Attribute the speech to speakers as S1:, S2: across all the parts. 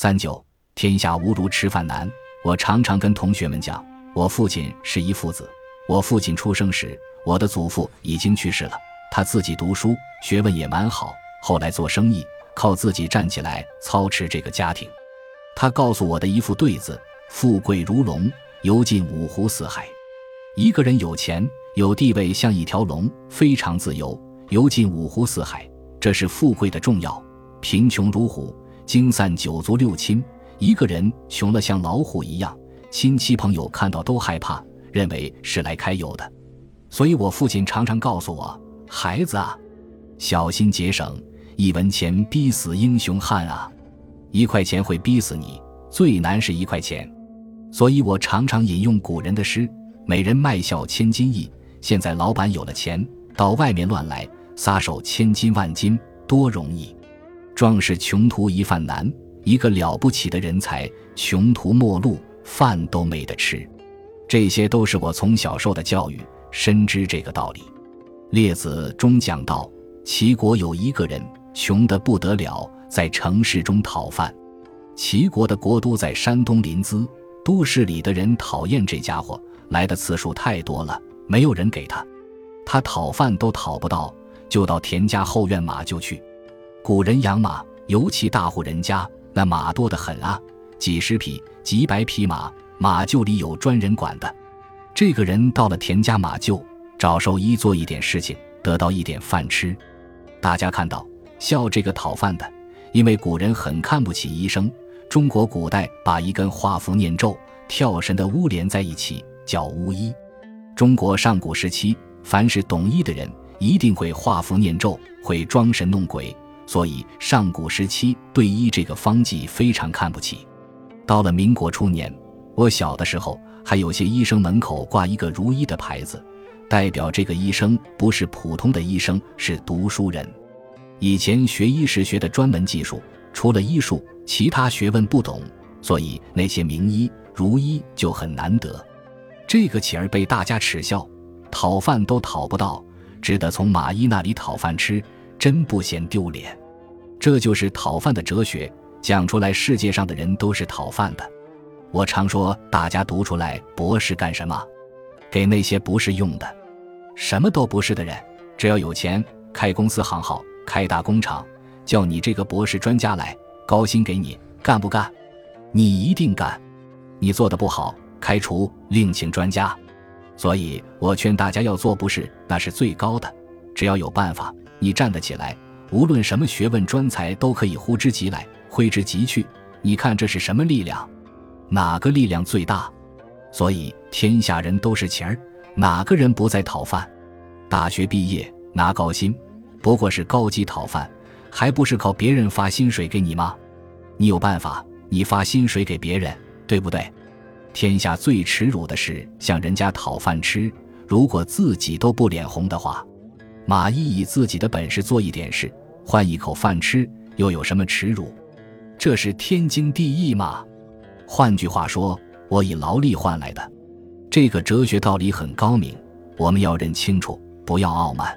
S1: 三九，天下无如吃饭难。我常常跟同学们讲，我父亲是一父子。我父亲出生时，我的祖父已经去世了。他自己读书，学问也蛮好，后来做生意，靠自己站起来操持这个家庭。他告诉我的一副对子：富贵如龙，游尽五湖四海。一个人有钱有地位，像一条龙，非常自由，游尽五湖四海，这是富贵的重要。贫穷如虎，经散九族六亲。一个人穷了，像老虎一样，亲戚朋友看到都害怕，认为是来揩油的。所以我父亲常常告诉我：“孩子啊，小心节省，一文钱逼死英雄汉啊！一块钱会逼死你，最难是一块钱。”所以我常常引用古人的诗：“美人卖笑千金易，现在老板有了钱，到外面乱来，撒手千金万金多容易。壮士穷途一饭难。”一个了不起的人才，穷途末路，饭都没得吃。这些都是我从小受的教育，深知这个道理。列子中讲到，齐国有一个人穷得不得了，在城市中讨饭。齐国的国都在山东临淄，都市里的人讨厌这家伙，来的次数太多了，没有人给他，他讨饭都讨不到，就到田家后院马厩去。古人养马，尤其大户人家。那马多得很啊，几十匹、几百匹马，马厩里有专人管的。这个人到了田家马厩，找兽医做一点事情，得到一点饭吃。大家看到笑这个讨饭的，因为古人很看不起医生。中国古代把一根画符念咒、跳神的巫连在一起，叫巫医。中国上古时期，凡是懂医的人，一定会画符念咒，会装神弄鬼。所以，上古时期对医这个方剂非常看不起。到了民国初年，我小的时候，还有些医生门口挂一个“如医”的牌子，代表这个医生不是普通的医生，是读书人。以前学医时学的专门技术，除了医术，其他学问不懂，所以那些名医如医就很难得。这个乞儿被大家耻笑，讨饭都讨不到，只得从马医那里讨饭吃。真不嫌丢脸，这就是讨饭的哲学。讲出来，世界上的人都是讨饭的。我常说，大家读出来，博士干什么？给那些不是用的，什么都不是的人。只要有钱，开公司行号，开大工厂，叫你这个博士专家来，高薪给你，干不干？你一定干。你做的不好，开除，另请专家。所以我劝大家要做博士，那是最高的。只要有办法。你站得起来，无论什么学问专才都可以呼之即来，挥之即去。你看这是什么力量？哪个力量最大？所以天下人都是钱儿，哪个人不在讨饭？大学毕业拿高薪，不过是高级讨饭，还不是靠别人发薪水给你吗？你有办法，你发薪水给别人，对不对？天下最耻辱的是向人家讨饭吃，如果自己都不脸红的话。马邑以自己的本事做一点事，换一口饭吃，又有什么耻辱？这是天经地义嘛。换句话说，我以劳力换来的。这个哲学道理很高明，我们要认清楚，不要傲慢。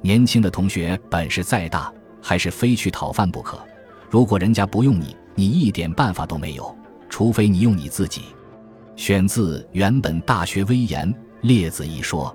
S1: 年轻的同学本事再大，还是非去讨饭不可。如果人家不用你，你一点办法都没有，除非你用你自己。选自原本《大学威严》列子一说。